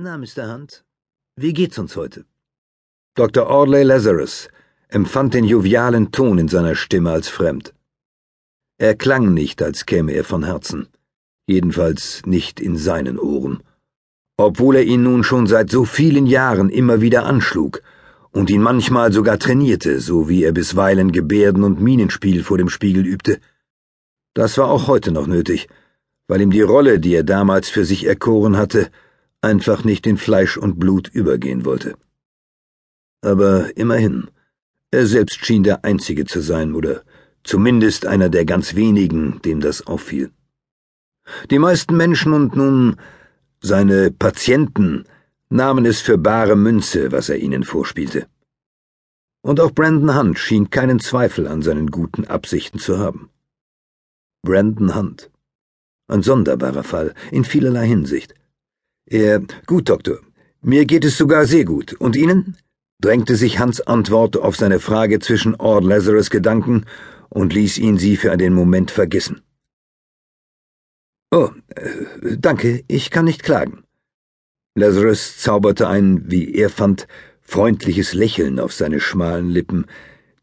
Na, Mr. Hunt, wie geht's uns heute? Dr. Audley Lazarus empfand den jovialen Ton in seiner Stimme als fremd. Er klang nicht, als käme er von Herzen, jedenfalls nicht in seinen Ohren, obwohl er ihn nun schon seit so vielen Jahren immer wieder anschlug und ihn manchmal sogar trainierte, so wie er bisweilen Gebärden und Minenspiel vor dem Spiegel übte. Das war auch heute noch nötig, weil ihm die Rolle, die er damals für sich erkoren hatte, einfach nicht in Fleisch und Blut übergehen wollte. Aber immerhin, er selbst schien der Einzige zu sein, oder zumindest einer der ganz wenigen, dem das auffiel. Die meisten Menschen und nun seine Patienten nahmen es für bare Münze, was er ihnen vorspielte. Und auch Brandon Hunt schien keinen Zweifel an seinen guten Absichten zu haben. Brandon Hunt. Ein sonderbarer Fall, in vielerlei Hinsicht. Er, gut, Doktor, mir geht es sogar sehr gut. Und Ihnen? drängte sich Hans Antwort auf seine Frage zwischen Ord Lazarus Gedanken und ließ ihn sie für einen Moment vergessen. Oh, äh, danke, ich kann nicht klagen. Lazarus zauberte ein, wie er fand, freundliches Lächeln auf seine schmalen Lippen,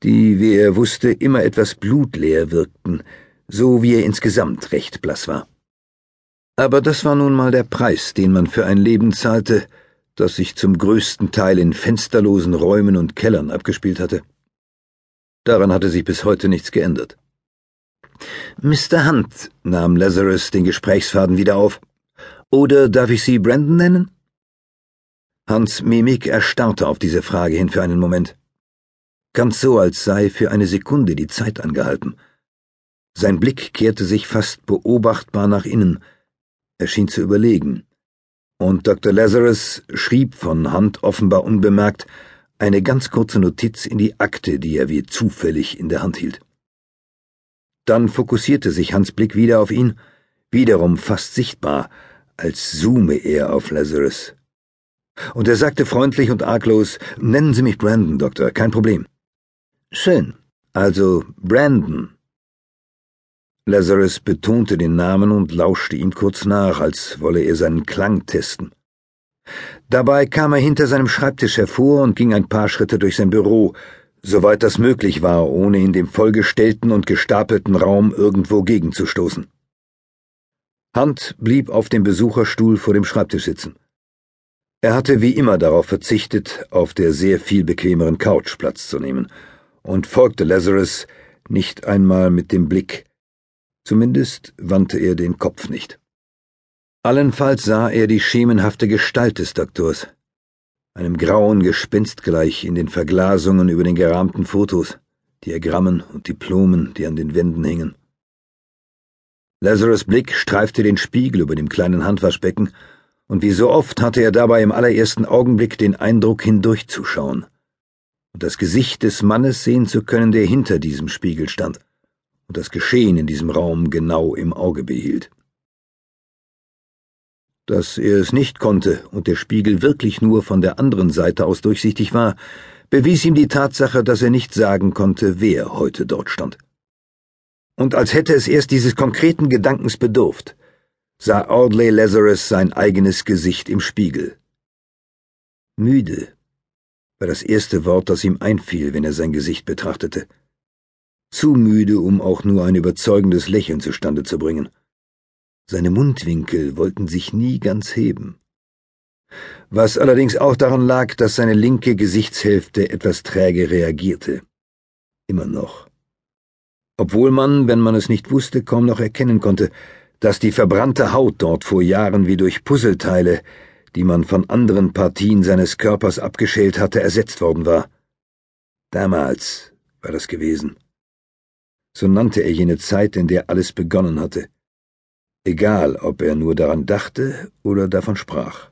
die, wie er wusste, immer etwas blutleer wirkten, so wie er insgesamt recht blass war. Aber das war nun mal der Preis, den man für ein Leben zahlte, das sich zum größten Teil in fensterlosen Räumen und Kellern abgespielt hatte. Daran hatte sich bis heute nichts geändert. Mr. Hunt, nahm Lazarus den Gesprächsfaden wieder auf. Oder darf ich Sie Brandon nennen? Hans Mimik erstarrte auf diese Frage hin für einen Moment. Ganz so, als sei für eine Sekunde die Zeit angehalten. Sein Blick kehrte sich fast beobachtbar nach innen, er schien zu überlegen. Und Dr. Lazarus schrieb von Hand offenbar unbemerkt eine ganz kurze Notiz in die Akte, die er wie zufällig in der Hand hielt. Dann fokussierte sich Hans Blick wieder auf ihn, wiederum fast sichtbar, als zoome er auf Lazarus. Und er sagte freundlich und arglos, Nennen Sie mich Brandon, Doktor, kein Problem. Schön. Also Brandon, Lazarus betonte den Namen und lauschte ihm kurz nach, als wolle er seinen Klang testen. Dabei kam er hinter seinem Schreibtisch hervor und ging ein paar Schritte durch sein Büro, soweit das möglich war, ohne in dem vollgestellten und gestapelten Raum irgendwo gegenzustoßen. Hunt blieb auf dem Besucherstuhl vor dem Schreibtisch sitzen. Er hatte wie immer darauf verzichtet, auf der sehr viel bequemeren Couch Platz zu nehmen, und folgte Lazarus nicht einmal mit dem Blick, Zumindest wandte er den Kopf nicht. Allenfalls sah er die schemenhafte Gestalt des Doktors, einem grauen Gespenst gleich in den Verglasungen über den gerahmten Fotos, Diagrammen und Diplomen, die an den Wänden hingen. Lazarus Blick streifte den Spiegel über dem kleinen Handwaschbecken, und wie so oft hatte er dabei im allerersten Augenblick den Eindruck, hindurchzuschauen und das Gesicht des Mannes sehen zu können, der hinter diesem Spiegel stand und das Geschehen in diesem Raum genau im Auge behielt. Dass er es nicht konnte und der Spiegel wirklich nur von der anderen Seite aus durchsichtig war, bewies ihm die Tatsache, dass er nicht sagen konnte, wer heute dort stand. Und als hätte es erst dieses konkreten Gedankens bedurft, sah Audley Lazarus sein eigenes Gesicht im Spiegel. Müde war das erste Wort, das ihm einfiel, wenn er sein Gesicht betrachtete zu müde, um auch nur ein überzeugendes Lächeln zustande zu bringen. Seine Mundwinkel wollten sich nie ganz heben. Was allerdings auch daran lag, dass seine linke Gesichtshälfte etwas träge reagierte. Immer noch. Obwohl man, wenn man es nicht wusste, kaum noch erkennen konnte, dass die verbrannte Haut dort vor Jahren wie durch Puzzleteile, die man von anderen Partien seines Körpers abgeschält hatte, ersetzt worden war. Damals war das gewesen so nannte er jene Zeit, in der alles begonnen hatte, egal ob er nur daran dachte oder davon sprach.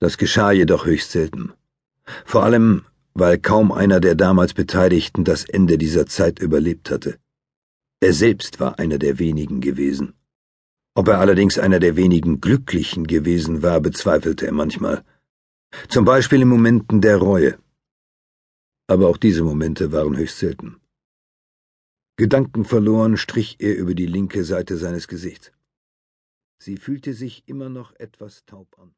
Das geschah jedoch höchst selten, vor allem weil kaum einer der damals Beteiligten das Ende dieser Zeit überlebt hatte. Er selbst war einer der wenigen gewesen. Ob er allerdings einer der wenigen Glücklichen gewesen war, bezweifelte er manchmal. Zum Beispiel in Momenten der Reue. Aber auch diese Momente waren höchst selten. Gedankenverloren strich er über die linke Seite seines Gesichts. Sie fühlte sich immer noch etwas taub an.